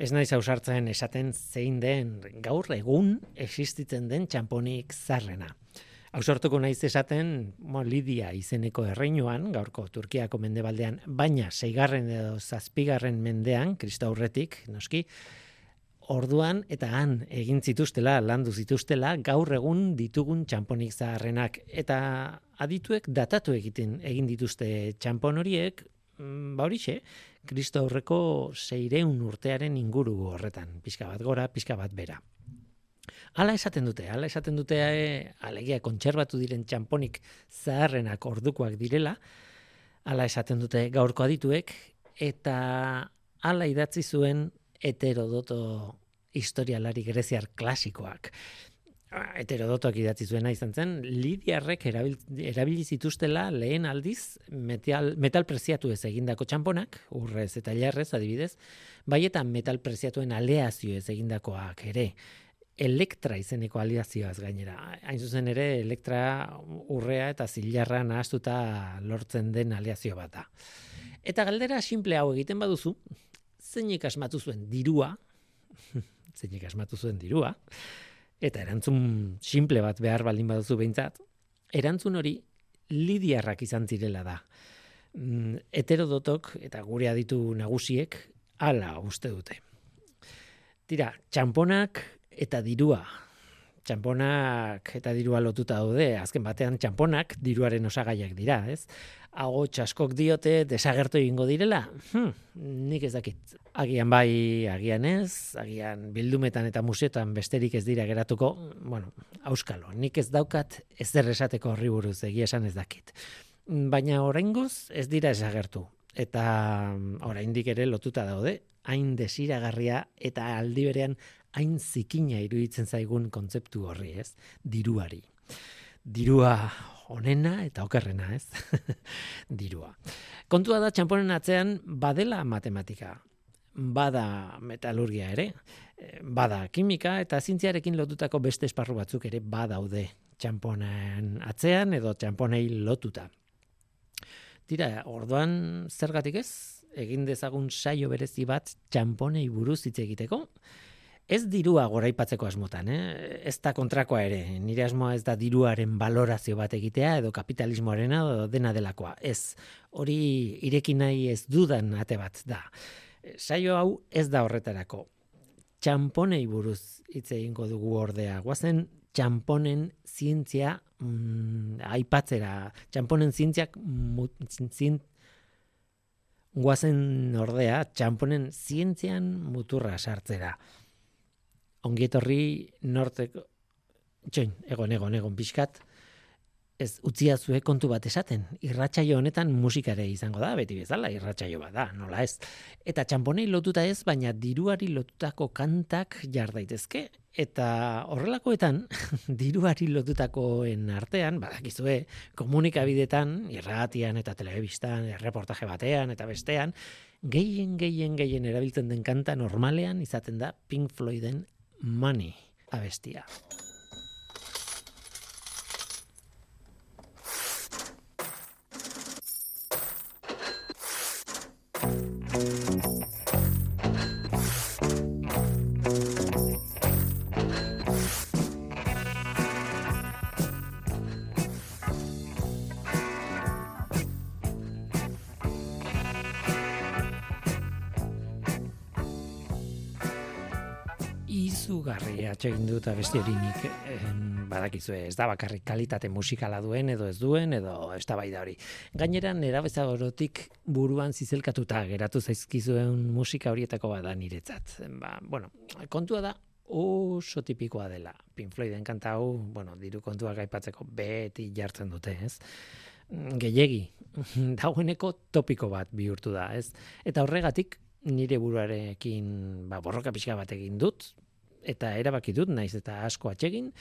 Ez naiz ausartzen esaten zein den gaur egun existitzen den txamponik zarrena. Hau naiz esaten mo, Lidia izeneko erreinuan, gaurko Turkiako mendebaldean, baina seigarren edo zazpigarren mendean, kristaurretik, noski, orduan eta han egin zituztela, landu zituztela, gaur egun ditugun txamponik zaharrenak. Eta adituek datatu egiten egin dituzte txampon horiek, ba horixe, kristo aurreko seireun urtearen inguru horretan, pixka bat gora, pixka bat bera. Hala esaten dute, hala esaten dute e, alegia kontserbatu diren txamponik zaharrenak ordukoak direla, hala esaten dute gaurko adituek, eta hala idatzi zuen heterodoto historialari greziar klasikoak. Ah, heterodotoak idatzi zuena izan zen, lidiarrek erabili zituztela lehen aldiz metal, metal preziatu ez egindako txamponak, urrez eta jarrez adibidez, bai eta metal preziatuen aleazio ez egindakoak ere. Elektra izeneko aliazioaz gainera. Hain zuzen ere, elektra urrea eta zilarra nahaztuta lortzen den aleazio bat da. Eta galdera simple hau egiten baduzu, zeinik asmatu zuen dirua, zeinik asmatu zuen dirua, eta erantzun simple bat behar baldin baduzu behintzat, erantzun hori lidiarrak izan zirela da. Mm, heterodotok eta gure aditu nagusiek hala uste dute. Tira, txamponak eta dirua. Txamponak eta dirua lotuta daude, azken batean txamponak diruaren osagaiak dira, ez? Hago txaskok diote desagertu egingo direla? Hm, nik ez dakit. Agian bai, agian ez, agian bildumetan eta musetan besterik ez dira geratuko, bueno, auskalo, nik ez daukat ez esateko horri buruz egia esan ez dakit. Baina oraingoz ez dira esagertu eta oraindik ere lotuta daude, hain desiragarria eta aldi berean hain zikina iruditzen zaigun kontzeptu horri, ez? Diruari. Dirua onena eta okerrena, ez? Dirua. Kontua da txamponen atzean badela matematika, bada metalurgia ere, bada kimika eta zintziarekin lotutako beste esparru batzuk ere badaude txamponen atzean edo txamponei lotuta. Tira, orduan zergatik ez? Egin dezagun saio berezi bat txamponei buruz hitz egiteko, Ez dirua goraipatzeko asmotan, eh? ez da kontrakoa ere. Nire asmoa ez da diruaren balorazio bat egitea edo kapitalismoarena edo dena delakoa. Ez, hori ireki nahi ez dudan ate bat da. Saio hau ez da horretarako. Txamponei buruz hitz egingo dugu ordea. Guazen txamponen zientzia mm, aipatzera. Txamponen zientziak zint, guazen ordea txamponen zientzian muturra sartzera ongietorri norteko, txoin, egon, egon, egon, pixkat, ez utzia zue kontu bat esaten. Irratsaio honetan musikare izango da, beti bezala, irratsaio bat da, nola ez. Eta txamponei lotuta ez, baina diruari lotutako kantak jar daitezke. Eta horrelakoetan, diruari lotutakoen artean, badakizue, komunikabidetan, irratian eta telebistan, erreportaje batean eta bestean, gehien, gehien, gehien erabiltzen den kanta normalean izaten da Pink Floyden Money abestia. Atxegin dut abesti hori nik badakizu ez da bakarrik kalitate musikala duen edo ez duen edo ez da bai da hori. Gainera nera bezagorotik buruan zizelkatuta geratu zaizkizuen musika horietako bada niretzat. Ba, bueno, kontua da oso tipikoa dela. Pink Floyden kanta hau, bueno, diru kontua gaipatzeko beti jartzen dute, ez? Gehiegi, dagoeneko topiko bat bihurtu da, ez? Eta horregatik, nire buruarekin ba, borroka pixka bat egin dut, eta erabaki dut naiz eta asko atsegin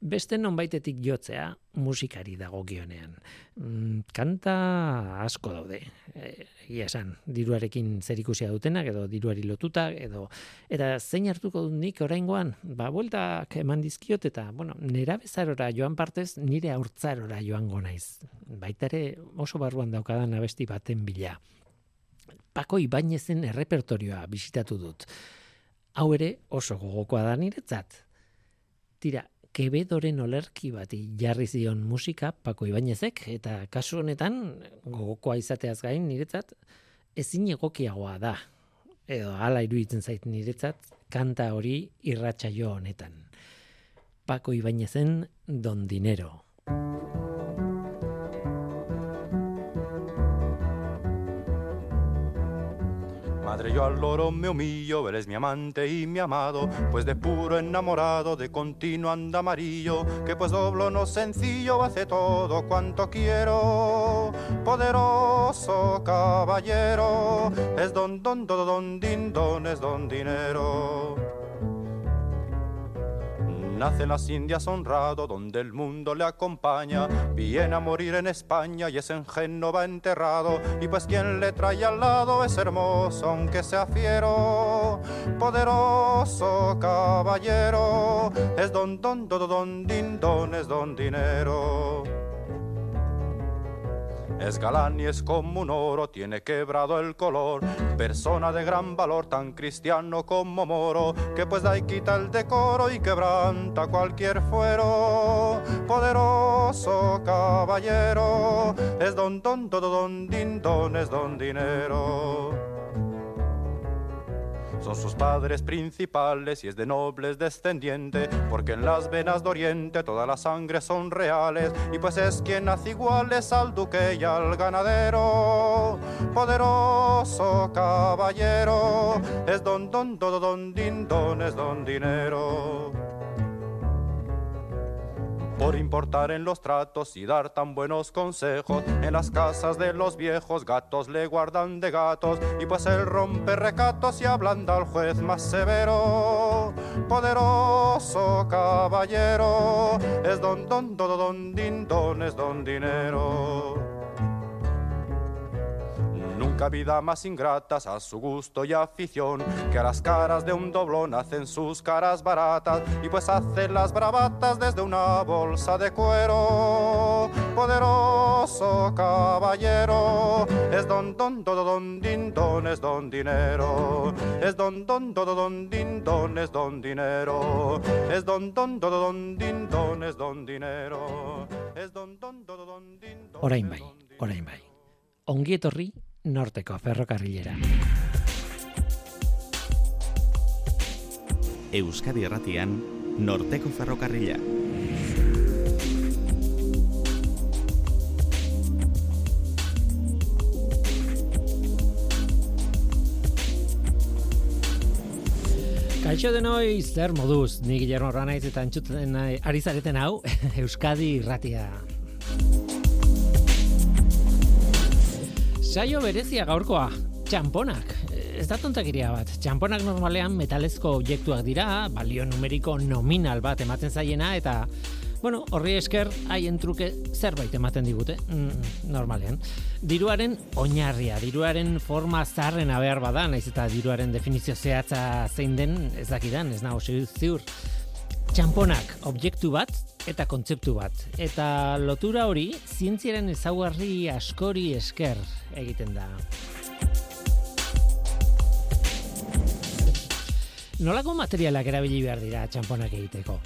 beste nonbaitetik jotzea musikari dagokionean. Mm, kanta asko daude. E, egia esan, diruarekin zerikusia dutenak edo diruari lotuta edo eta zein hartuko dut nik oraingoan? Ba, bueltak eman dizkiot eta bueno, nera bezarora joan partez nire aurtzarora joango naiz. Baita ere oso barruan daukadan abesti baten bila. Pako Ibainezen errepertorioa bisitatu dut hau ere oso gogokoa da niretzat. Tira, kebedoren olerki bati jarri zion musika Pako Ibainezek, eta kasu honetan gogokoa izateaz gain niretzat ezin egokiagoa da. Edo hala iruditzen zait niretzat kanta hori irratsaio honetan. Pako Ibainezen Don Dinero. Madre, yo al loro me humillo, eres mi amante y mi amado, pues de puro enamorado, de continuo anda amarillo, que pues doblo no sencillo, hace todo cuanto quiero. Poderoso caballero, es don, don, don, don, din, don, es don dinero. Nace en las Indias honrado, donde el mundo le acompaña. Viene a morir en España y es en Génova enterrado. Y pues quien le trae al lado es hermoso, aunque sea fiero. Poderoso caballero, es don, don, don, don, din, don, es don dinero. Es galán y es como un oro, tiene quebrado el color. Persona de gran valor, tan cristiano como moro, que pues da y quita el decoro y quebranta cualquier fuero. Poderoso caballero, es don, don, don, don, din, es don dinero son sus padres principales y es de nobles descendiente, porque en las venas de Oriente toda la sangre son reales, y pues es quien hace iguales al duque y al ganadero. Poderoso caballero, es don don don don din don es don dinero por importar en los tratos y dar tan buenos consejos. En las casas de los viejos gatos le guardan de gatos y pues él rompe recatos y ablanda al juez más severo. Poderoso caballero, es don don don don din don es don dinero. Nunca vida más ingratas a su gusto y afición, que a las caras de un doblón hacen sus caras baratas y pues hacen las bravatas desde una bolsa de cuero. Poderoso caballero, es don don don don din don es don dinero, es don don don don din don es don dinero, es don don don don din don es don dinero, es don don don don din don. Orain bai, orain bai. Ongi etorri norteko ferrokarrilera. Euskadi Erratian, norteko ferrokarrila. Kaixo denoi, zer moduz, ni Guillermo Ranaiz eta entzuten ari zareten hau, Euskadi Irratia. Saio berezia gaurkoa, txamponak. Ez da tontakiria bat, txamponak normalean metalezko objektuak dira, balio numeriko nominal bat ematen zaiena, eta, bueno, horri esker, haien truke zerbait ematen digute, mm, normalean. Diruaren oinarria, diruaren forma zarrena behar bada, naiz eta diruaren definizio zehatza zein den, ez dakidan, ez nago ziur. Txamponak, objektu bat, eta kontzeptu bat. Eta lotura hori, zientziaren ezaugarri askori esker egiten da. Nolako materialak erabili behar dira txamponak egiteko?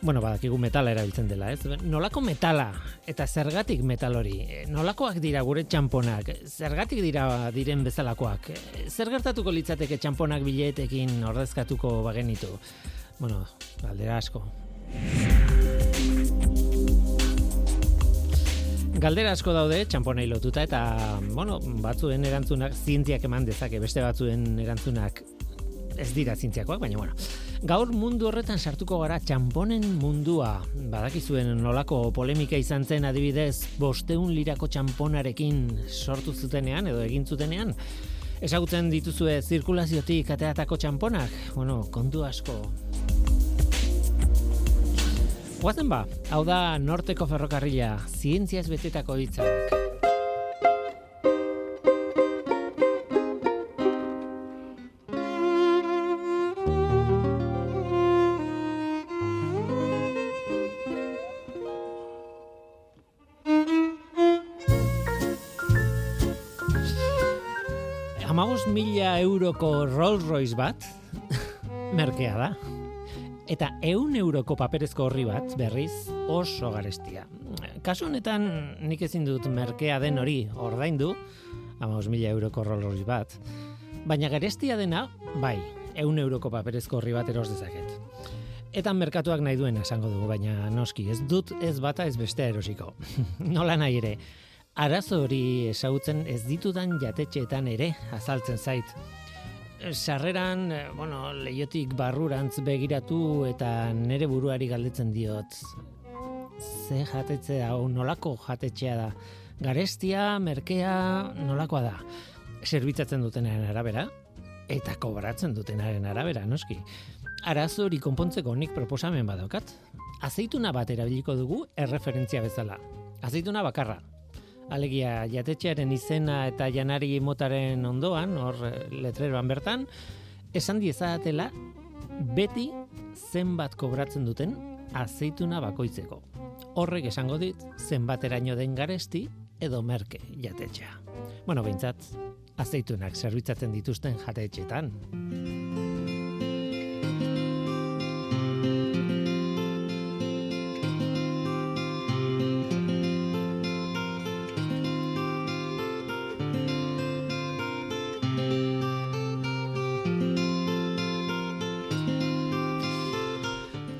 Bueno, badakigu metala erabiltzen dela, ez? Nolako metala eta zergatik metal hori? Nolakoak dira gure txamponak? Zergatik dira diren bezalakoak? Zer gertatuko litzateke txamponak biletekin ordezkatuko bagenitu? Bueno, galdera asko. Galdera asko daude, txamponei lotuta, eta, bueno, batzuen erantzunak zientziak eman dezake, beste batzuen erantzunak ez dira zientziakoak, baina, bueno. Gaur mundu horretan sartuko gara txamponen mundua. Badakizuen nolako polemika izan zen adibidez, bosteun lirako txamponarekin sortu zutenean, edo egin zutenean. Ezagutzen dituzue zirkulaziotik ateatako txamponak? Bueno, kontu asko. Guazen ba, hau da norteko ferrokarrila, zientziaz betetako hitzak. Amagos mila euroko Rolls Royce bat, merkea da. Eta eun euroko paperezko horri bat, berriz, oso garestia. Kasu honetan, nik ezin dut merkea den hori ordaindu, amaus mila euroko rolorri bat. Baina garestia dena, bai, eun euroko paperezko horri bat eros dezaket. Eta merkatuak nahi duen esango dugu, baina noski, ez dut ez bata ez bestea erosiko. Nola nahi ere, arazo hori esautzen ez ditudan jatetxeetan ere azaltzen zait sarreran, eh, bueno, leiotik barrurantz begiratu eta nere buruari galdetzen diot. Ze jatetze hau nolako jatetxea da? Garestia, merkea, nolakoa da? Zerbitzatzen dutenaren arabera eta kobratzen dutenaren arabera, noski. Arazo hori konpontzeko nik proposamen badokat. Azeituna bat erabiliko dugu erreferentzia bezala. Azeituna bakarra, alegia jatetxearen izena eta janari motaren ondoan, hor eh, letreroan bertan, esan diezatela beti zenbat kobratzen duten azeituna bakoitzeko. Horrek esango dit zenbateraino den garesti edo merke jatetxea. Bueno, behintzat, azeitunak zerbitzatzen dituzten jatetxetan.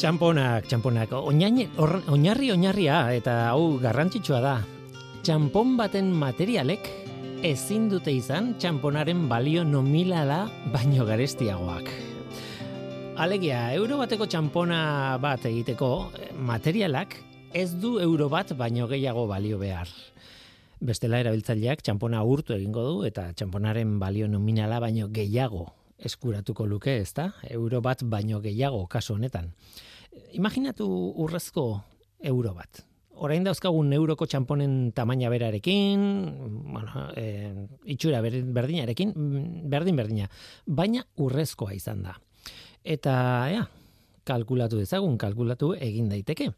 Txamponak, txamponak, oinarri oinarria eta hau garrantzitsua da. Txampon baten materialek ezin dute izan txamponaren balio nomilala baino garestiagoak. Alegia, euro bateko txampona bat egiteko materialak ez du euro bat baino gehiago balio behar. Bestela erabiltzaileak txampona urtu egingo du eta txamponaren balio nominala baino gehiago eskuratuko luke, ezta? Euro bat baino gehiago kasu honetan. Imaginatu urrezko euro bat. Orain dauzkagun euroko txamponen tamaina berarekin, bueno, e, itxura berdinarekin, berdin berdina, baina urrezkoa izan da. Eta, ja, kalkulatu dezagun, kalkulatu egin daiteke.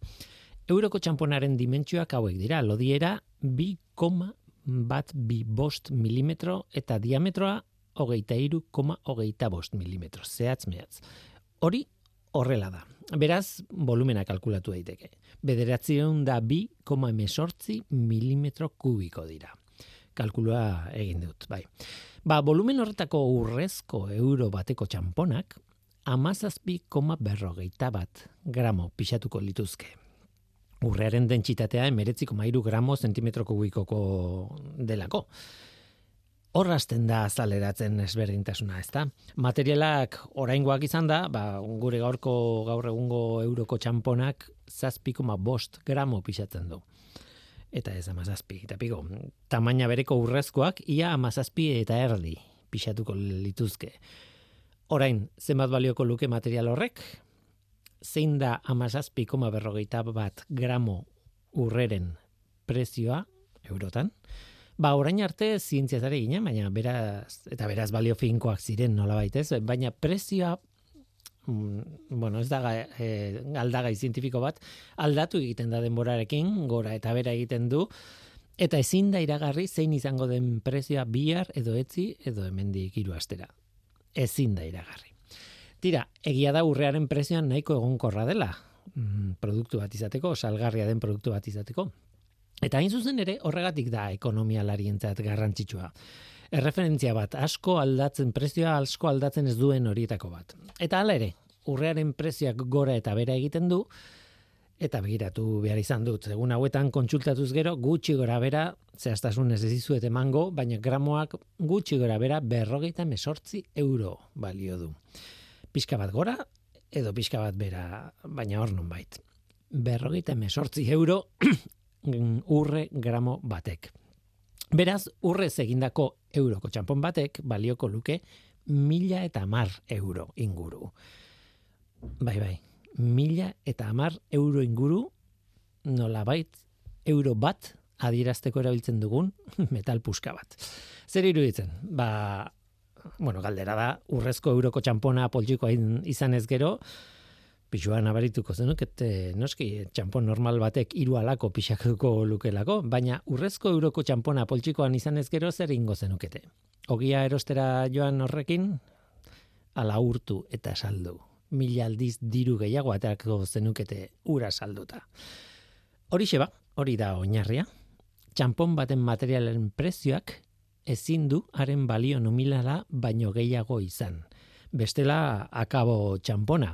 Euroko txamponaren dimentsioak hauek dira, lodiera 2, bat bi bost milimetro eta diametroa hogeita iru koma hogeita bost milimetro, zehatz mehatz. Hori horrela da. Beraz, volumena kalkulatu daiteke. Bederatzion da bi koma emesortzi milimetro kubiko dira. Kalkulua egin dut, bai. Ba, volumen horretako urrezko euro bateko txamponak, amazazpi koma berrogeita bat gramo pixatuko lituzke. Urrearen dentsitatea emeretzi koma iru gramo zentimetro kubikoko delako horrazten da azaleratzen ezberdintasuna, ezta? Materialak oraingoak izan da, ba, gure gaurko gaur egungo euroko txamponak zazpikoma bost gramo pixatzen du. Eta ez amazazpi, eta piko, tamaina bereko urrezkoak, ia amazazpi eta erdi pixatuko lituzke. Orain, zenbat balioko luke material horrek? Zein da amazazpi koma berrogeita bat gramo urreren prezioa, eurotan? Ba, orain arte zientziatare ginen, baina beraz, eta beraz balio finkoak ziren nola baitez, baina prezioa, mm, bueno, ez da e, aldagai zientifiko bat, aldatu egiten da denborarekin, gora eta bera egiten du, eta ezin da iragarri zein izango den prezioa bihar edo etzi edo hemendik hiru astera. Ezin da iragarri. Tira, egia da urrearen prezioan nahiko egonkorra dela, mm, produktu bat izateko, salgarria den produktu bat izateko. Eta hain zuzen ere horregatik da ekonomia larientzat garrantzitsua. Erreferentzia bat, asko aldatzen, prezioa asko aldatzen ez duen horietako bat. Eta hala ere, urrearen prezioak gora eta bera egiten du, eta begiratu behar izan dut. Egun hauetan kontsultatuz gero, gutxi gora bera, zehaztasun ez ezizuet emango, baina gramoak gutxi gora bera berrogeita mesortzi euro balio du. Pixka bat gora, edo pixka bat bera, baina hor non bait. Berrogeita mesortzi euro urre gramo batek. Beraz, urrez egindako euroko txampon batek balioko luke mila eta mar euro inguru. Bai, bai, mila eta amar euro inguru nola bait, euro bat adierazteko erabiltzen dugun metal puska bat. Zer iruditzen? Ba, bueno, galdera da, urrezko euroko txampona poltsikoa izan ez gero, pixua nabarituko zenuk, et, noski, txampon normal batek hiru alako pixakako lukelako, baina urrezko euroko txampona poltsikoan izan ez gero zer ingo zenukete. Ogia erostera joan horrekin, ala urtu eta saldu. Mila aldiz diru gehiago aterako zenukete ura salduta. Horixe ba, hori da oinarria. Txampon baten materialen prezioak ezin du haren balio nominala baino gehiago izan. Bestela akabo txampona.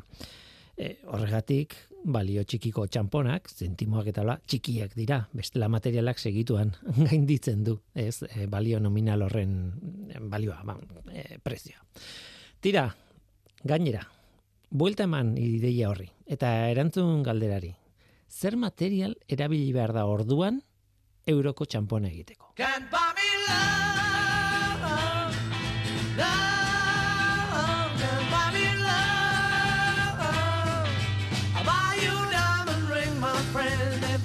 E, horregatik, balio txikiko txamponak, zentimoak eta la, txikiak dira, bestela materialak segituan gainditzen du, ez, e, balio nominal horren balioa, ba, e, prezioa. Tira, gainera, buelta eman ideia horri, eta erantzun galderari, zer material erabili behar da orduan euroko txampona egiteko?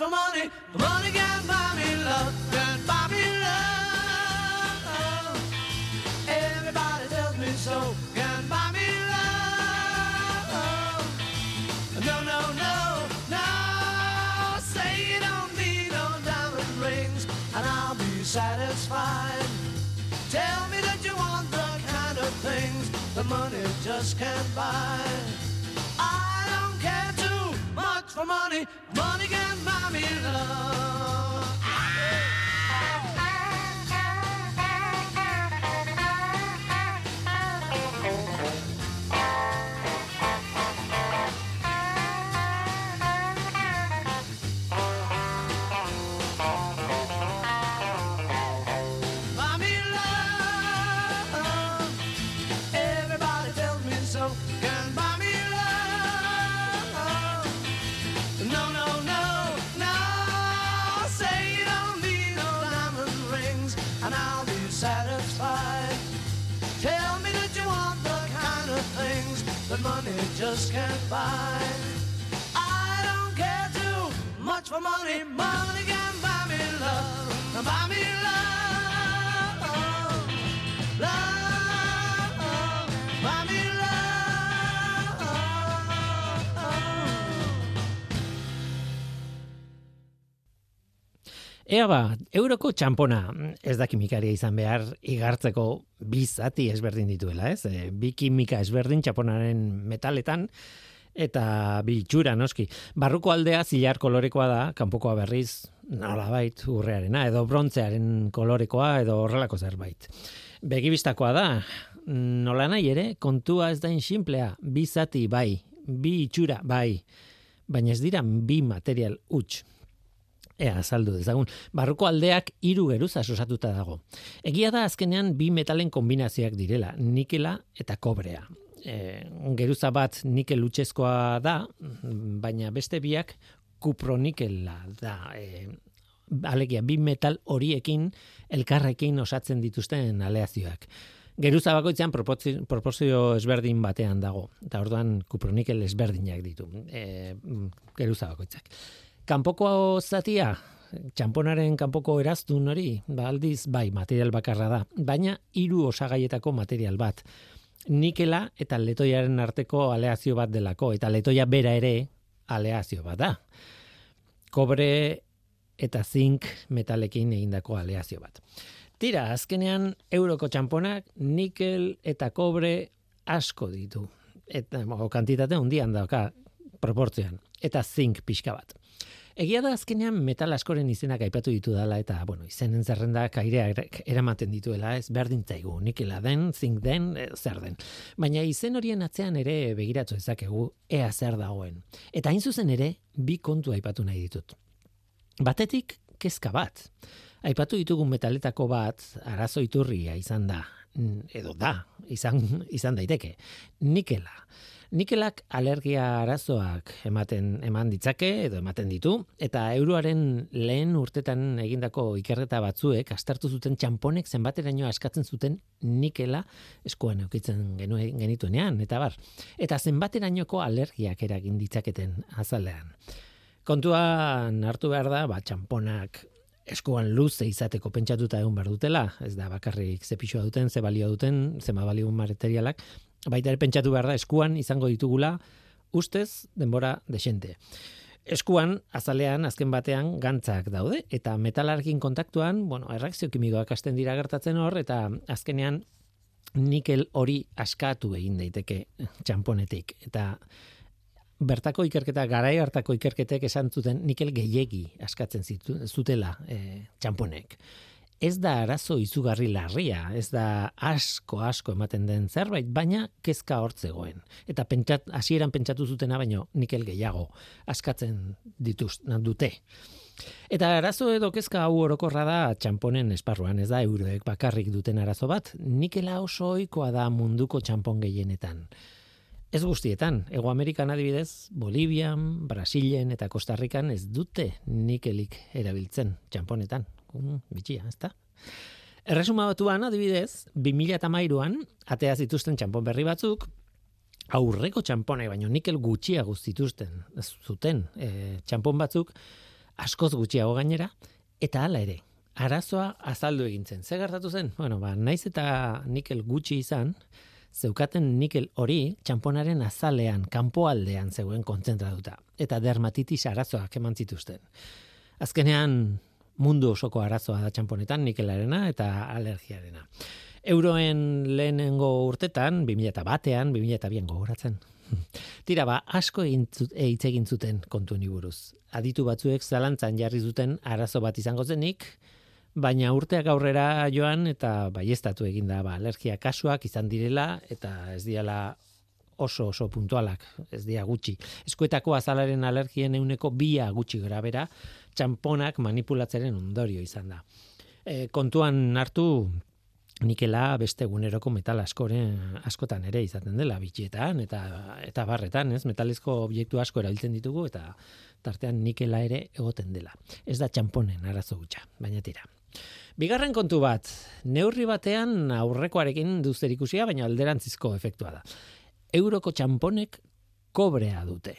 for money, money can buy me love. Can buy me love. Everybody tells me so buy me love. No, no, no, no. Say you don't need no diamond rings, and I'll be satisfied. Tell me that you want the kind of things the money just can't buy. For money. Money can buy me love. Just can't buy. I don't care too much for money. Money can buy me love. Buy me love. Love. Ea ba, euroko txampona ez da kimikaria izan behar igartzeko bi zati ezberdin dituela, ez? E, bi kimika ezberdin txaponaren metaletan eta bi itxura noski. Barruko aldea zilar kolorekoa da, kanpokoa berriz nolabait urrearena edo brontzearen kolorekoa edo horrelako zerbait. Begibistakoa da, nola nahi ere, kontua ez da simplea, bi zati bai, bi itxura bai, baina ez dira bi material huts. Ea, azaldu dezagun. Barruko aldeak hiru geruza osatuta dago. Egia da azkenean bi metalen kombinazioak direla, nikela eta kobrea. E, geruza bat nikel utxezkoa da, baina beste biak kupronikela da. E, alegia, bi metal horiekin elkarrekin osatzen dituzten aleazioak. Geruza bakoitzean proporzio ezberdin batean dago. Eta orduan kupronikel ezberdinak ditu. E, geruza bakoitzak kanpoko zatia, txamponaren kanpoko eraztun hori, ba aldiz, bai, material bakarra da, baina hiru osagaietako material bat. Nikela eta letoiaren arteko aleazio bat delako, eta letoia bera ere aleazio bat da. Kobre eta zink metalekin egindako aleazio bat. Tira, azkenean euroko txamponak nikel eta kobre asko ditu. Eta, o, kantitate hundian dauka proportzioan. Eta zink pixka bat. Egia da azkenean metal askoren izenak aipatu ditu dela eta bueno, izenen zerrendak airea eramaten dituela, ez berdin zaigu, nikela den, zink den, e, zer den. Baina izen horien atzean ere begiratu ezakegu ea zer dagoen. Eta hain zuzen ere bi kontu aipatu nahi ditut. Batetik kezka bat. Aipatu ditugun metaletako bat arazo iturria izan da edo da, izan izan daiteke. Nikela. Nikelak alergia arazoak ematen eman ditzake edo ematen ditu eta euroaren lehen urtetan egindako ikerreta batzuek astartu zuten txamponek zenbateraino askatzen zuten nikela eskuan eukitzen genuen genituenean eta bar eta zenbaterainoko alergiak eragin ditzaketen azalean. Kontuan hartu behar da, ba, txamponak eskuan luze izateko pentsatuta egon behar dutela, ez da bakarrik ze pixua duten, ze balio duten, ze ma balio materialak, baita ere pentsatu behar da eskuan izango ditugula ustez denbora desente. Eskuan, azalean, azken batean, gantzak daude, eta metalarkin kontaktuan, bueno, erreakzio kimikoak hasten dira gertatzen hor, eta azkenean nikel hori askatu egin daiteke txamponetik. Eta bertako ikerketa, garai hartako ikerketek esan zuten nikel gehiegi askatzen zutela e, txamponek ez da arazo izugarri larria, ez da asko asko ematen den zerbait, baina kezka hortzegoen. Eta pentsat, hasieran pentsatu zutena baino nikel gehiago askatzen dituz dute. Eta arazo edo kezka hau orokorra da txamponen esparruan, ez da euroek bakarrik duten arazo bat, nikela oso ohikoa da munduko txampon gehienetan. Ez guztietan, Ego Amerikan adibidez, Bolivian, Brasilen eta Kostarrikan ez dute nikelik erabiltzen txamponetan, um, bitxia, ez da? Erresuma batuan, adibidez, 2008an, atea zituzten txampon berri batzuk, aurreko txamponai, baino nikel gutxiago zituzten, zuten e, txampon batzuk, askoz gutxiago gainera, eta hala ere, arazoa azaldu egintzen. Ze gertatu zen? Bueno, ba, naiz eta nikel gutxi izan, zeukaten nikel hori txamponaren azalean, kanpoaldean zegoen kontzentratuta, eta dermatitis arazoak eman zituzten. Azkenean, mundu osoko arazoa da txamponetan nikelarena eta alergiarena. Euroen lehenengo urtetan, 2000 batean, 2000 bien gogoratzen. Tira ba, asko hitz egin zuten kontu buruz. Aditu batzuek zalantzan jarri zuten arazo bat izango zenik, baina urteak aurrera joan eta baiestatu egin da ba, alergia kasuak izan direla eta ez diala oso oso puntualak, ez dia gutxi. Eskuetako azalaren alergien euneko bia gutxi grabera, txamponak manipulatzeren ondorio izan da. E, kontuan hartu nikela beste eguneroko metal askoren askotan ere izaten dela bitxietan eta eta barretan, ez? Metalizko objektu asko erabiltzen ditugu eta tartean nikela ere egoten dela. Ez da txamponen arazo gutxa, baina tira. Bigarren kontu bat, neurri batean aurrekoarekin duzter ikusia, baina alderantzizko efektua da. Euroko txamponek kobrea dute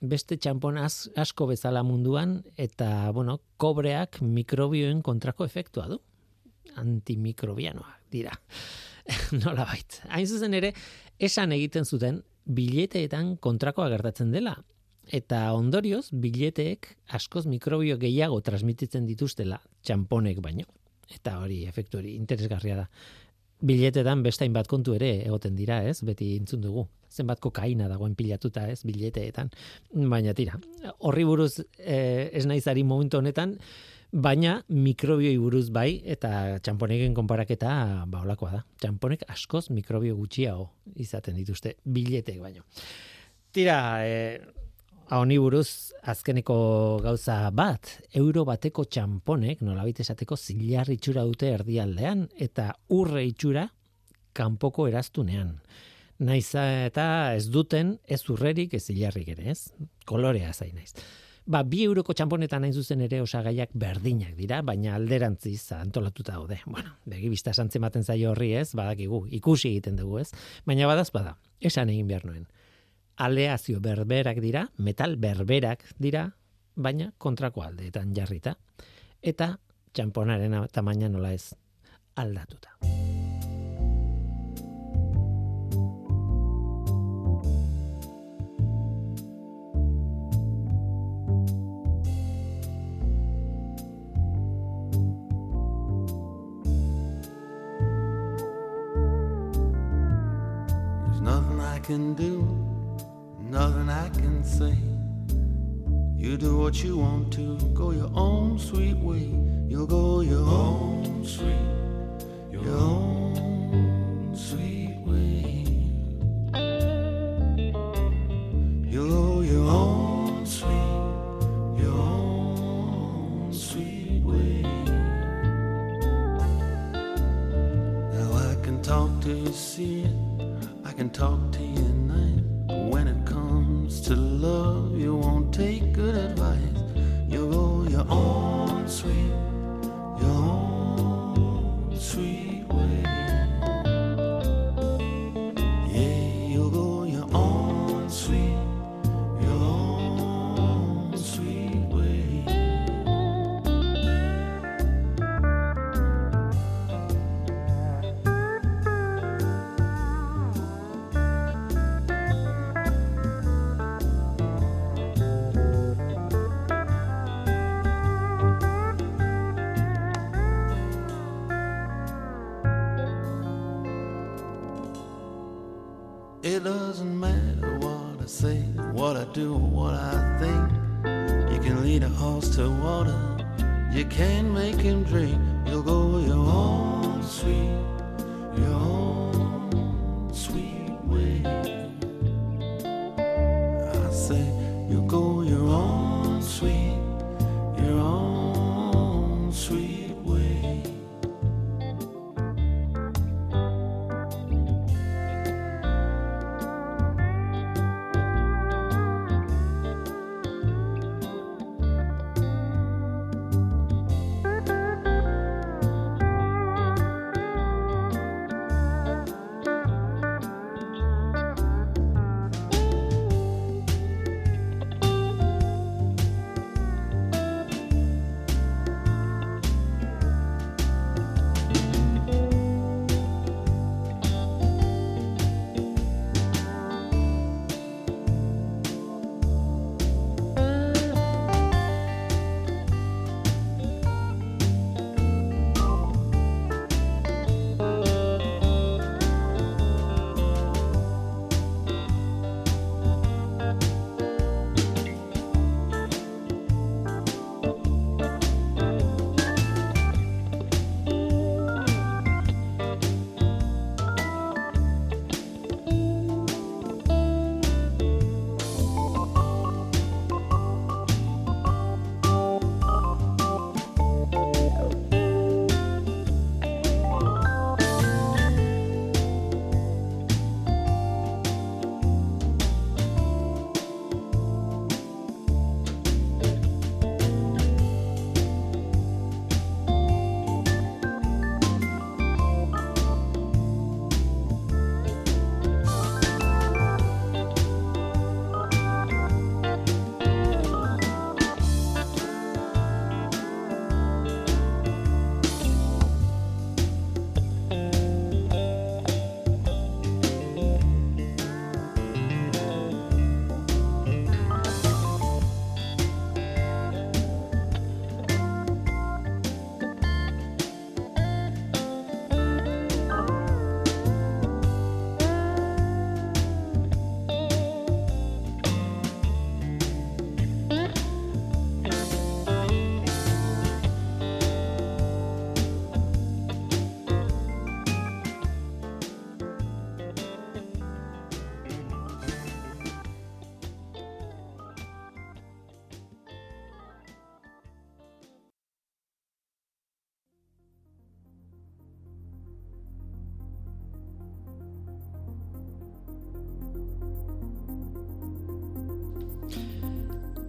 beste txampon asko bezala munduan eta bueno, kobreak mikrobioen kontrako efektua du. Antimikrobianoak dira. Nola bait. Hain zuzen ere, esan egiten zuten bileteetan kontrakoa gertatzen dela. Eta ondorioz, bileteek askoz mikrobio gehiago transmititzen dituztela txamponek baino. Eta hori, efektu hori, interesgarria da biletetan bestain bat kontu ere egoten dira, ez? Beti intzun dugu. Zenbat kokaina dagoen pilatuta, ez? Bileteetan. Baina tira, horri buruz eh, ez naizari momentu honetan, baina mikrobioi buruz bai eta txamponeken konparaketa ba holakoa da. Txamponek askoz mikrobio gutxiago izaten dituzte bileteek baino. Tira, eh, Honi buruz azkeneko gauza bat, euro bateko txamponek, nolabait esateko zilar itxura dute erdialdean eta urre itxura kanpoko eraztunean. Naiz eta ez duten ez urrerik ez zilarrik ere, ez? Kolorea zain naiz. Ba, bi euroko txamponetan nain zuzen ere osagaiak berdinak dira, baina alderantziz antolatuta daude. Bueno, begi bista santzematen zaio horri ez, badakigu, ikusi egiten dugu ez, baina badaz bada, esan egin behar nuen aleazio berberak dira, metal berberak dira, baina kontrako aldeetan jarrita. Eta txamponaren tamaina nola ez aldatuta. can do nothing I can say. You do what you want to, go your own sweet way. You'll go your own sweet, your own sweet way. You'll go your own sweet, your own sweet way. Now I can talk to you, see it. I can talk to you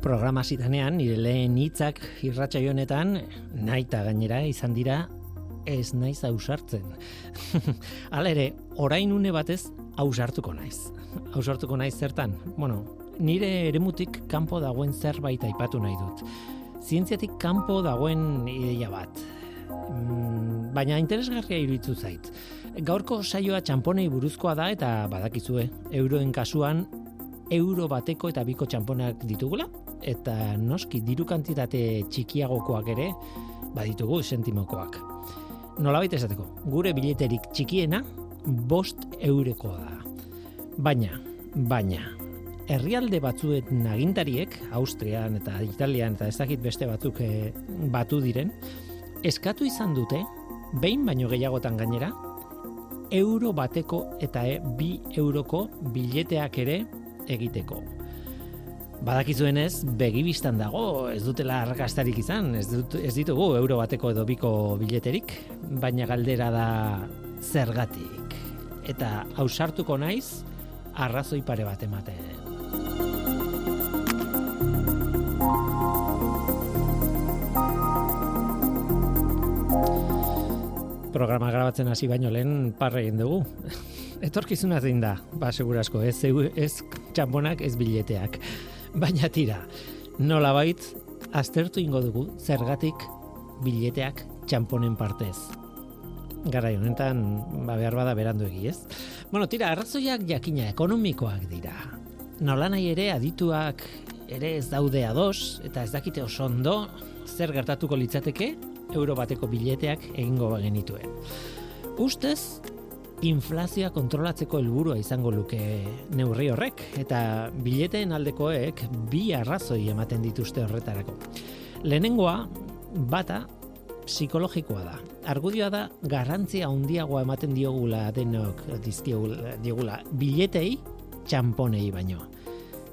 programa zitanean, nire lehen hitzak irratxa honetan, naita gainera izan dira, ez naiz ausartzen. Hala ere, orain une batez ausartuko naiz. Ausartuko naiz zertan? Bueno, nire eremutik kanpo dagoen zerbait aipatu nahi dut. Zientziatik kanpo dagoen ideia bat. Mm, baina interesgarria iruditu zait. Gaurko saioa txamponei buruzkoa da eta badakizue, euroen kasuan euro bateko eta biko txamponak ditugula, eta noski diru kantitate txikiagokoak ere baditugu sentimokoak. Nolabait esateko, gure bileterik txikiena bost eurokoa da. Baina, baina, herrialde batzuet nagintariek, Austrian eta Italian eta ez dakit beste batzuk eh, batu diren, eskatu izan dute, behin baino gehiagotan gainera, euro bateko eta e, bi euroko bileteak ere egiteko. Badakizuenez, begibistan dago, ez dutela arrakastarik izan, ez, dut, ez ditugu euro bateko edo biko bileterik, baina galdera da zergatik. Eta hausartuko naiz, arrazoi pare bat ematen. Programa grabatzen hasi baino lehen parre egin dugu. Etorkizuna zein da, ba, segurasko, ez, ez txamponak, ez bileteak. Baina tira, nola bait, aztertu ingo dugu zergatik bileteak txamponen partez. Gara honetan, ba, behar bada berandu egi, ez? Bueno, tira, arrazoiak jakina ekonomikoak dira. Nola nahi ere adituak ere ez daude ados, eta ez dakite oso ondo zer gertatuko litzateke euro bateko bileteak egingo bagenituen. Ustez, inflazioa kontrolatzeko helburua izango luke neurri horrek eta bileteen aldekoek bi arrazoi ematen dituzte horretarako. Lehenengoa bata psikologikoa da. Argudioa da garrantzia handiagoa ematen diogula denok dizkiogula diogula biletei txamponei baino.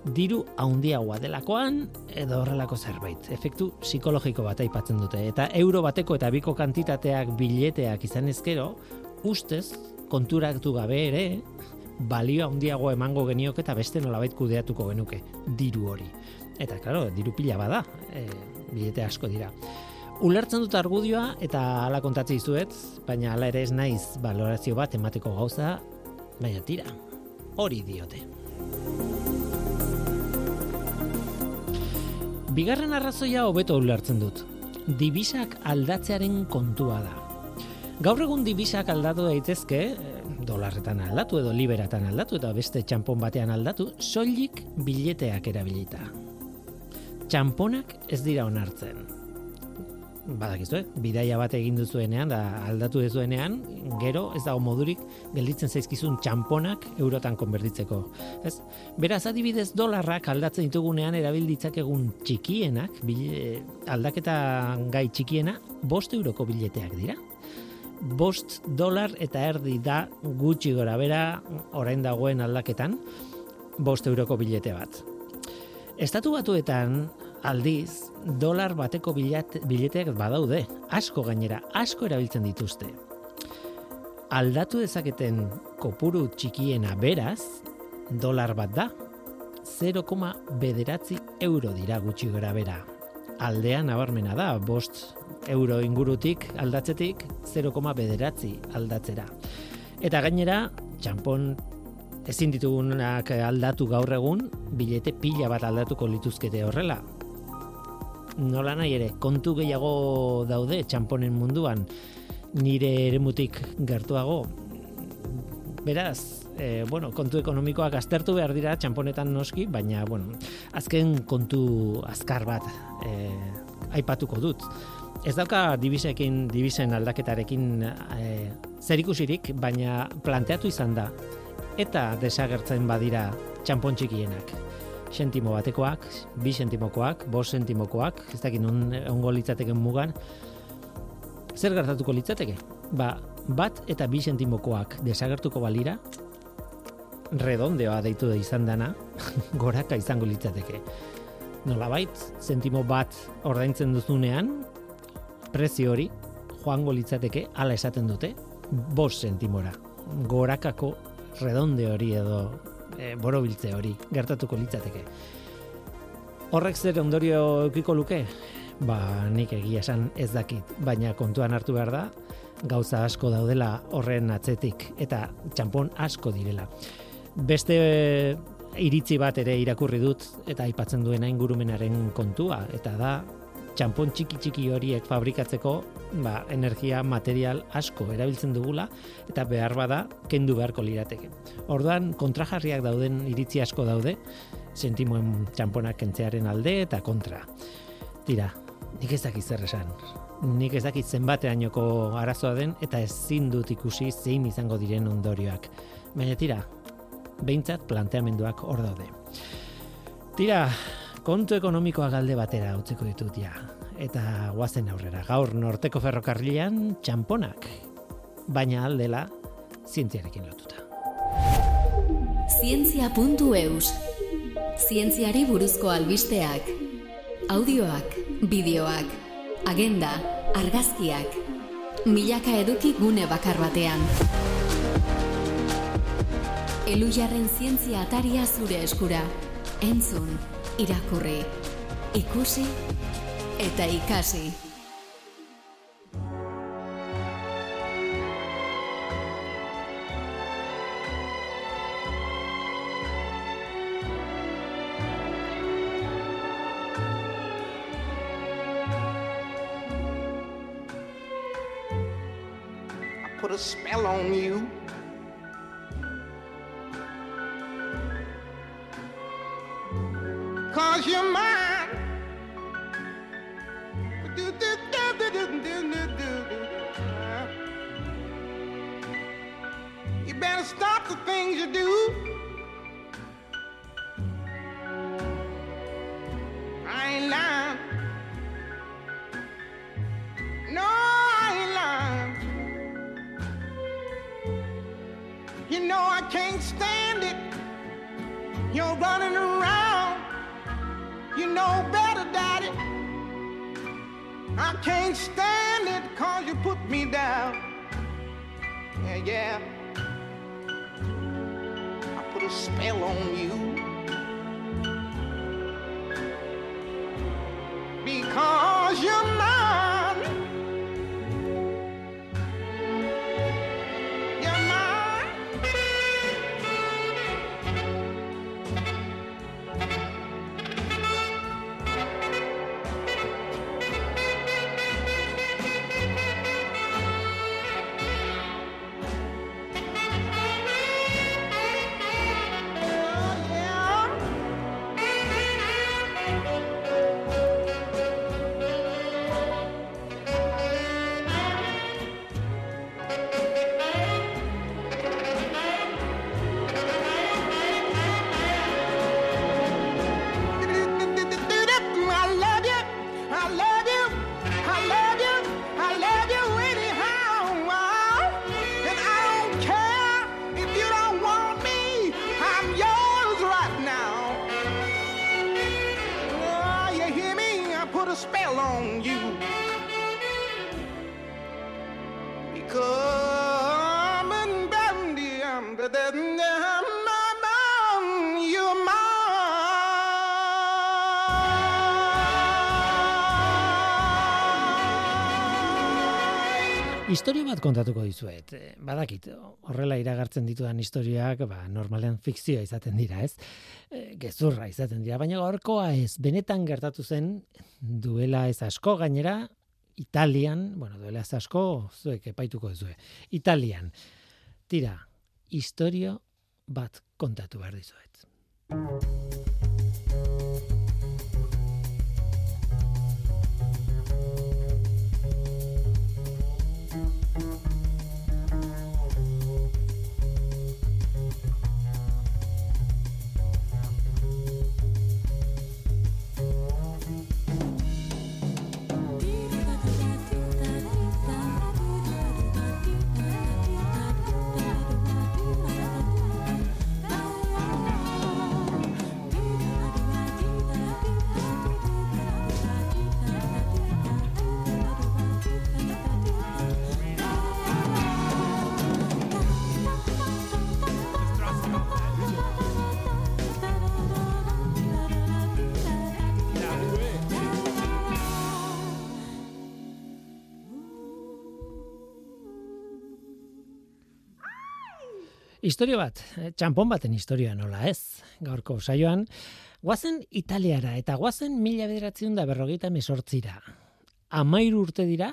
Diru handiagoa delakoan edo horrelako zerbait. Efektu psikologiko bat aipatzen dute eta euro bateko eta biko kantitateak bileteak izan ezkero, ustez konturatu gabe ere balio handiagoa emango geniok eta beste nolabait kudeatuko genuke diru hori. Eta claro, diru pila bada, e, bilete asko dira. Ulertzen dut argudioa eta hala kontatze dizuet, baina hala ere ez naiz valorazio bat emateko gauza, baina tira. Hori diote. Bigarren arrazoia hobeto ulertzen dut. Dibisak aldatzearen kontua da. Gaur egun dibisak aldatu daitezke, eh, dolarretan aldatu edo liberatan aldatu eta beste txampon batean aldatu, soilik bileteak erabilita. Txamponak ez dira onartzen badakizu, eh? bidaia bat egin duzuenean da aldatu duzuenean, gero ez dago modurik gelditzen zaizkizun txamponak eurotan konbertitzeko. Ez? Beraz adibidez dolarrak aldatzen ditugunean erabilditzak egun txikienak, bile, aldaketa gai txikiena, bost euroko bileteak dira. Bost dolar eta erdi da gutxi gora bera orain dagoen aldaketan, bost euroko bilete bat. Estatu batuetan aldiz, dolar bateko bilet, bileteak badaude, asko gainera, asko erabiltzen dituzte. Aldatu dezaketen kopuru txikiena beraz, dolar bat da, 0, bederatzi euro dira gutxi gara bera. Aldean nabarmena da, bost euro ingurutik aldatzetik 0, bederatzi aldatzera. Eta gainera, txampon ezin ditugunak aldatu gaur egun, bilete pila bat aldatuko lituzkete horrela, nola nahi ere, kontu gehiago daude txamponen munduan, nire eremutik gertuago, beraz, e, bueno, kontu ekonomikoak aztertu behar dira txamponetan noski, baina, bueno, azken kontu azkar bat e, aipatuko dut. Ez dauka dibisekin, dibisen aldaketarekin e, zerikusirik, baina planteatu izan da, eta desagertzen badira txampon txikienak sentimo batekoak, bi sentimokoak, bos sentimokoak, ez dakit nun ongo litzateken mugan, zer gertatuko litzateke? Ba, bat eta bi sentimokoak desagertuko balira, redondeoa deitu da izan dana, goraka izango litzateke. Nola bait, sentimo bat ordaintzen duzunean, prezio hori, joango litzateke, ala esaten dute, bos sentimora. Gorakako redonde hori edo e, borobiltze hori gertatuko litzateke. Horrek zer ondorio eukiko luke? Ba, nik egia esan ez dakit, baina kontuan hartu behar da, gauza asko daudela horren atzetik, eta txampon asko direla. Beste iritzi bat ere irakurri dut, eta aipatzen duena ingurumenaren kontua, eta da, txampon txiki txiki horiek fabrikatzeko ba, energia material asko erabiltzen dugula eta behar bada kendu beharko lirateke. Orduan kontrajarriak dauden iritzi asko daude, sentimoen txamponak kentzearen alde eta kontra. Tira, nik ez dakit zer esan. Nik ez dakit zenbateainoko arazoa den eta ezin dut ikusi zein izango diren ondorioak. Baina tira, behintzat planteamenduak hor daude. Tira, kontu ekonomikoa galde batera utziko ditut ja. Eta guazen aurrera, gaur norteko ferrokarrilean txamponak, baina aldela zientziarekin lotuta. Zientzia.eus Zientziari buruzko albisteak Audioak, bideoak, agenda, argazkiak Milaka eduki gune bakar batean Elujarren zientzia ataria zure eskura Entzun, irakurri, ikusi eta ikasi. Historio bat kontatuko dizuet. Eh, Badakit, horrela iragartzen ditudan historiak, ba, normalean fikzioa izaten dira, ez? Eh, Gezurra izaten dira, baina gaurkoa ez, benetan gertatu zen duela ez asko gainera, Italian, bueno, duela ez asko, zuek epaituko duzue. Italian, tira, historio bat kontatu behar dizuet. Historio bat, eh, txanpon baten historia nola ez, gaurko saioan, guazen Italiara eta guazen mila bederatzen da berrogeita mesortzira. Amairu urte dira,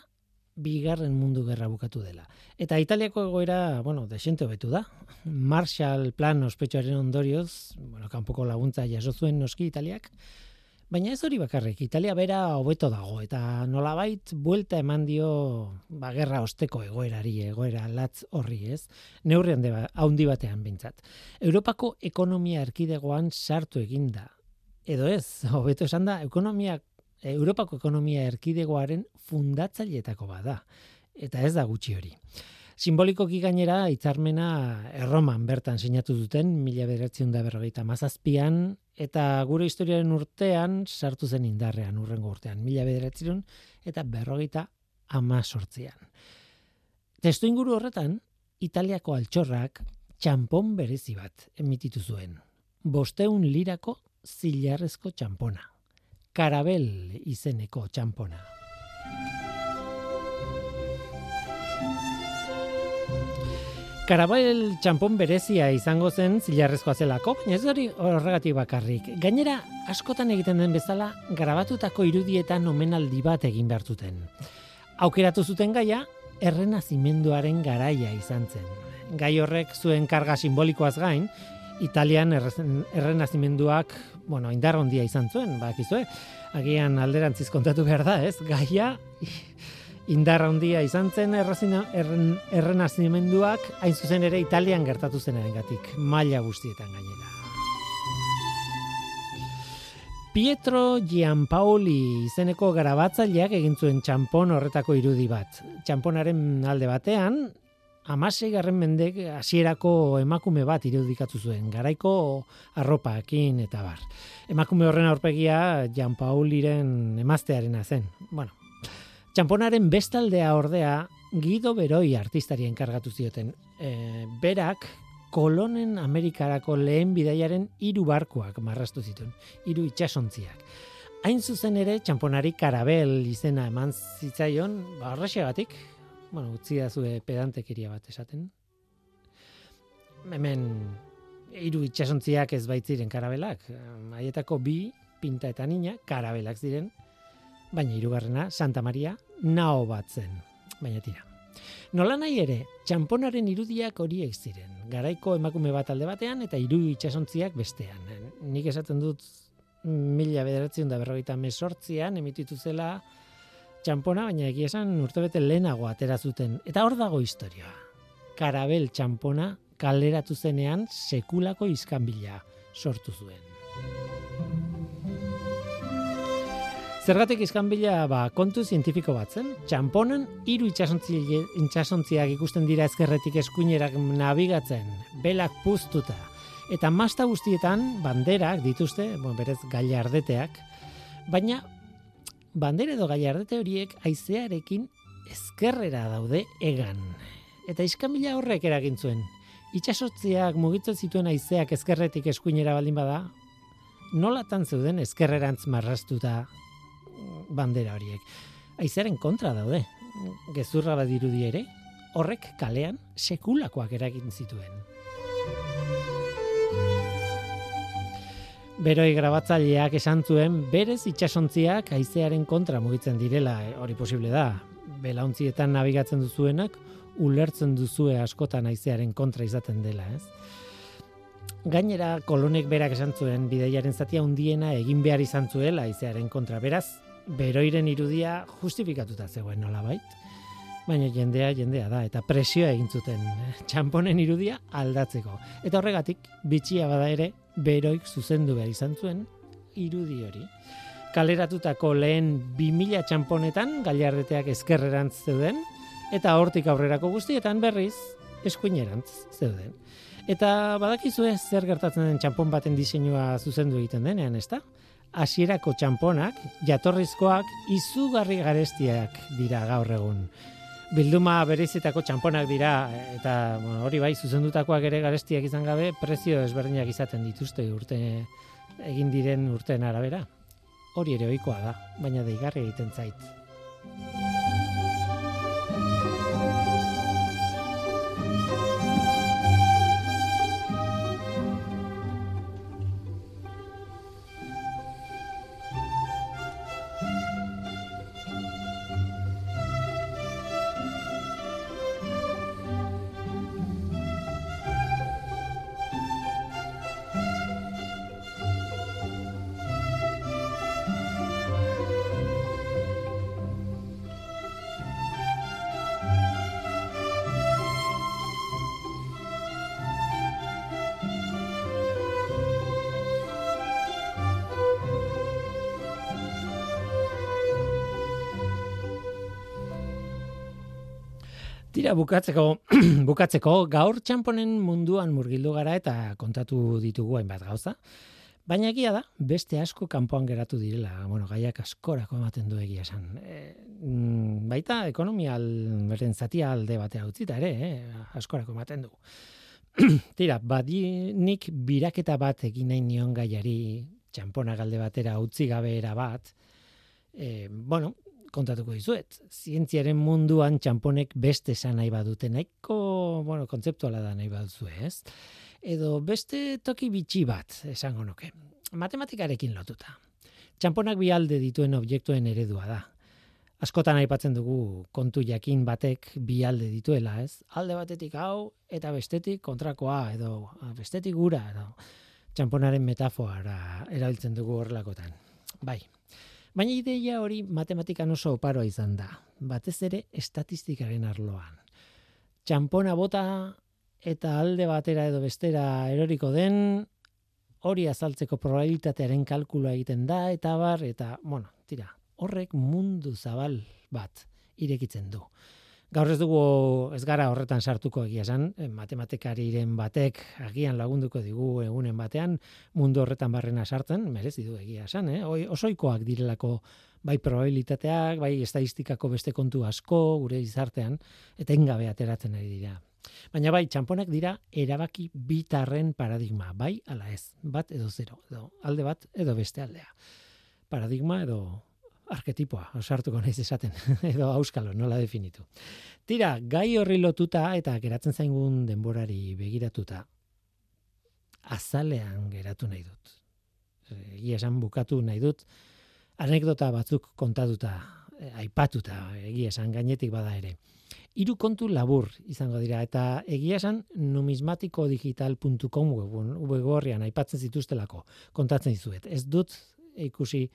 bigarren mundu gerra bukatu dela. Eta Italiako egoera, bueno, desente hobetu da. Marshall Plan ospetsuaren ondorioz, bueno, kanpoko laguntza jaso zuen noski Italiak, Baina ez hori bakarrik, Italia bera hobeto dago eta nolabait buelta eman dio ba, gerra osteko egoerari, egoera latz horri ez, neurrian deba, haundi batean bintzat. Europako ekonomia erkidegoan sartu eginda. Edo ez, hobeto esan da, ekonomia, Europako ekonomia erkidegoaren fundatzailetako bada. Eta ez da gutxi hori. Simbolikoki gainera hitzarmena Erroman bertan sinatu duten mila bederatzen da berrogeita mazazpian eta gure historiaren urtean sartu zen indarrean urrengo urtean mila bederatzen eta berrogeita amazortzian. Testu inguru horretan, Italiako altxorrak txampon berezi bat emititu zuen. Bosteun lirako zilarrezko txampona. Karabel izeneko txampona. Karabel txampon berezia izango zen zilarrezkoa zelako, baina ez hori horregatik bakarrik. Gainera, askotan egiten den bezala, grabatutako irudietan omenaldi bat egin behartuten. Aukeratu zuten gaia, errenazimenduaren garaia izan zen. Gai horrek zuen karga simbolikoaz gain, Italian errenazimenduak, bueno, indar handia izan zuen, bakizue, agian alderantziz kontatu behar da, ez? Gaia Indar handia izan zen errenazimenduak hain zuzen ere Italian gertatu zenarengatik, maila guztietan gainera. Pietro Giampaoli izeneko garabatzaileak egin zuen txampon horretako irudi bat. Txamponaren alde batean, amaseigarren mendek hasierako emakume bat irudikatu zuen, garaiko arropakin eta bar. Emakume horren aurpegia Giampauliren emaztearena zen. Bueno, txamponaren bestaldea ordea Guido Beroi artistari enkargatu zioten. E, berak kolonen Amerikarako lehen bidaiaren hiru barkuak marrastu zituen, hiru itsasontziak. Hain zuzen ere, txamponari karabel izena eman zitzaion, ba, horrexegatik, bueno, utzi da zue pedantekeria bat esaten. Hemen, hiru itsasontziak ez baitziren karabelak, haietako bi, pinta eta nina, karabelak ziren, baina hirugarrena Santa Maria nao bat zen, baina tira. Nola nahi ere, txamponaren irudiak horiek ziren. Garaiko emakume bat alde batean eta hiru itsasontziak bestean. Nik esaten dut mila bederatzen da berrogeita mesortzian emititu zela txampona, baina egia esan urtebete lehenago atera zuten. Eta hor dago historia. Karabel txampona kaleratu zenean sekulako iskanbila sortu zuen. Zergatik iskanbila ba, kontu zientifiko bat zen. Txamponan hiru itsasontzi itsasontziak ikusten dira ezkerretik eskuinerak nabigatzen, belak puztuta. Eta masta guztietan banderak dituzte, bueno, berez gailardeteak, baina bandera edo gailardete horiek haizearekin ezkerrera daude egan. Eta iskanbila horrek eragin zuen. Itsasotziak mugitzen zituen haizeak ezkerretik eskuinera baldin bada, nolatan zeuden ezkerrerantz marrastuta bandera horiek. Aizaren kontra daude. Gezurra badirudi ere, horrek kalean sekulakoak eragin zituen. Beroi grabatzaileak esan zuen berez itsasontziak haizearen kontra mugitzen direla, eh, hori posible da. Belauntzietan nabigatzen duzuenak ulertzen duzue askotan haizearen kontra izaten dela, ez? Gainera, kolonek berak esan zuen bideiaren zatia hundiena egin behar izan zuela haizearen kontra. Beraz, beroiren irudia justifikatuta zegoen nolabait. Baina jendea jendea da eta presioa egin zuten eh, txamponen irudia aldatzeko. Eta horregatik bitxia bada ere beroik zuzendu behar izan zuen irudi hori. Kaleratutako lehen 2000 txamponetan galiardeteak ezkerrerantz zeuden eta hortik aurrerako guztietan berriz eskuinerantz zeuden. Eta badakizue zer gertatzen den txampon baten diseinua zuzendu egiten denean, ezta? Hasierako txamponak, jatorrizkoak izugarri garestiak dira gaur egun. Bilduma bereizitako txamponak dira, eta bueno, hori bai, zuzendutakoak ere garestiak izan gabe, prezio ezberdinak izaten dituzte urte egin diren urteen arabera. Hori ere ohikoa da, baina deigarri egiten zait. Bukatzeko bukatzeko gaur txamponen munduan murgildu gara eta kontatu ditugu hainbat gauza. Baina egia da, beste asko kanpoan geratu direla, bueno, gaiak askorako ematen du egia esan. E, mm, baita ekonomia beren zatia alde batea utzita ere, eh, askorako ematen du. Tira, badi nik biraketa bat egin nahi nion gaiari txampona galde batera utzi gabe era bat. E, bueno, kontatuko dizuet. Zientziaren munduan txamponek beste esan nahi badute nahiko, bueno, kontzeptuala da nahi baduzue, ez? Edo beste toki bitxi bat, esango nuke. Matematikarekin lotuta. Txamponak bi alde dituen objektuen eredua da. Askotan aipatzen dugu kontu jakin batek bi alde dituela, ez? Alde batetik hau eta bestetik kontrakoa edo bestetik gura edo txamponaren metafora erabiltzen dugu horrelakotan. Bai. Baina ideia hori matematikan oso oparoa izan da, batez ere estatistikaren arloan. Txampona bota eta alde batera edo bestera eroriko den, hori azaltzeko probabilitatearen kalkulua egiten da, eta bar, eta, bueno, tira, horrek mundu zabal bat irekitzen du. Gaur ez dugu ez gara horretan sartuko egia esan, eh, matematikariren batek agian lagunduko digu egunen batean mundu horretan barrena sartzen, merezi du egia esan, eh? Oi, osoikoak direlako bai probabilitateak, bai estadistikako beste kontu asko gure izartean, eta engabe ateratzen ari dira. Baina bai, txamponak dira erabaki bitarren paradigma, bai ala ez, bat edo zero, edo alde bat edo beste aldea. Paradigma edo arketipoa, osartuko naiz esaten, edo auskalo, nola definitu. Tira, gai horri lotuta eta geratzen zaigun denborari begiratuta, azalean geratu nahi dut. Egia esan bukatu nahi dut, anekdota batzuk kontatuta, eh, aipatuta, egia esan gainetik bada ere. Hiru kontu labur izango dira eta egia esan numismatikodigital.com web aipatzen zituztelako kontatzen dizuet. Ez dut ikusi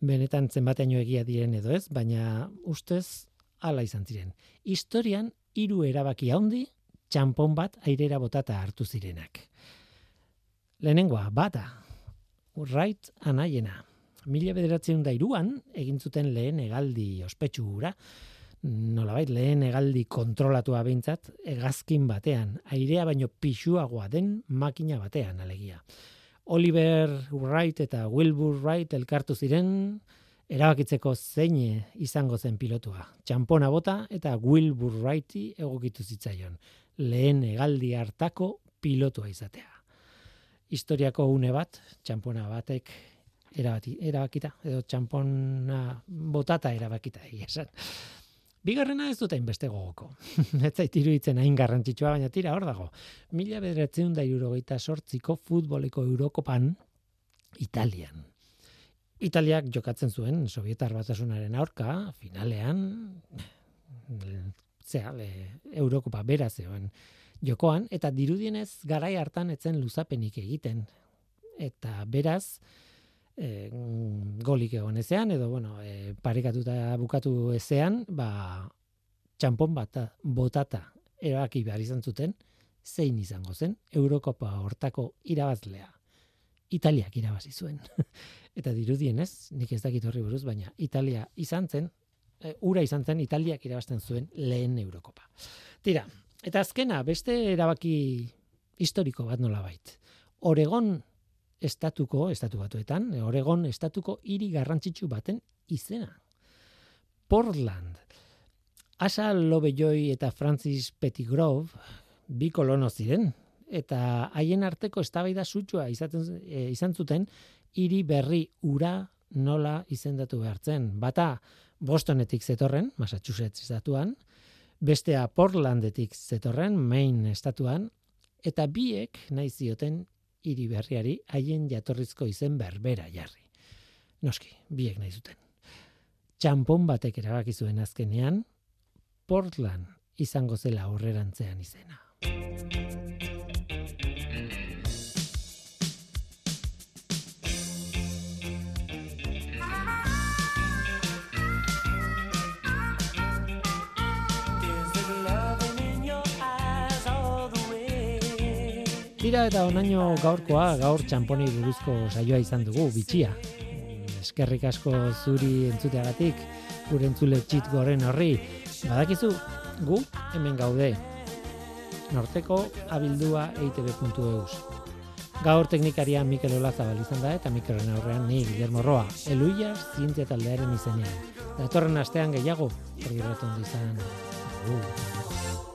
benetan zenbateaino egia diren edo ez, baina ustez hala izan ziren. Historian hiru erabaki handi txanpon bat airera botata hartu zirenak. Lehenengoa, bata, right anaiena. Mila bederatzen da iruan, egin lehen egaldi ospetsu gura, nolabait lehen egaldi kontrolatua behintzat, egazkin batean, airea baino pixuagoa den makina batean, alegia. Oliver Wright eta Wilbur Wright elkartu ziren erabakitzeko zein izango zen pilotua. Txampona bota eta Wilbur Wrighti egokitu zitzaion. Lehen hegaldi hartako pilotua izatea. Historiako une bat, txampona batek erabakita, edo txampona botata erabakita. Esan. Bigarrena ez dut hainbeste gogoko. ez zait iruditzen hain garrantzitsua, baina tira hor dago. Mila bederatzen da irurogeita sortziko futboleko Eurokopan Italian. Italiak jokatzen zuen Sovietar batasunaren aurka, finalean, zea, le, Eurokopa bera zegoen jokoan, eta dirudienez garai hartan etzen luzapenik egiten. Eta beraz, e, golik egon ezean, edo, bueno, e, parekatuta bukatu ezean, ba, txampon bat botata erabaki behar izan zuten, zein izango zen, Eurokopa hortako irabazlea. Italiak irabazi zuen. Eta dirudien ez, nik ez dakit horri buruz, baina Italia izan zen, e, ura izan zen, Italiak irabazten zuen lehen Eurokopa. Tira, eta azkena, beste erabaki historiko bat nola bait. Oregon estatuko, estatu batuetan, Oregon estatuko hiri garrantzitsu baten izena. Portland. Asa Lovejoy eta Francis Pettigrove bi kolono ziren eta haien arteko eztabaida sutsua izaten e, izan zuten hiri berri ura nola izendatu behartzen. Bata Bostonetik zetorren, Massachusetts estatuan, bestea Portlandetik zetorren, Maine estatuan, eta biek nahi zioten hiri berriari haien jatorrizko izen berbera jarri. Noski, biek nahi zuten. Txampon batek erabaki zuen azkenean, Portland izango zela horrerantzean izena. Tira eta onaino gaurkoa, gaur txamponi buruzko saioa izan dugu, bitxia. Eskerrik asko zuri entzuteagatik, gure entzule txit goren horri. Badakizu, gu hemen gaude. Norteko abildua eitb.eus. Gaur teknikaria Mikel Olazabal izan da eta mikroren aurrean ni Guillermo Roa, eluia zientzia taldearen izenean. Datorren astean gehiago, hori izan. Uh.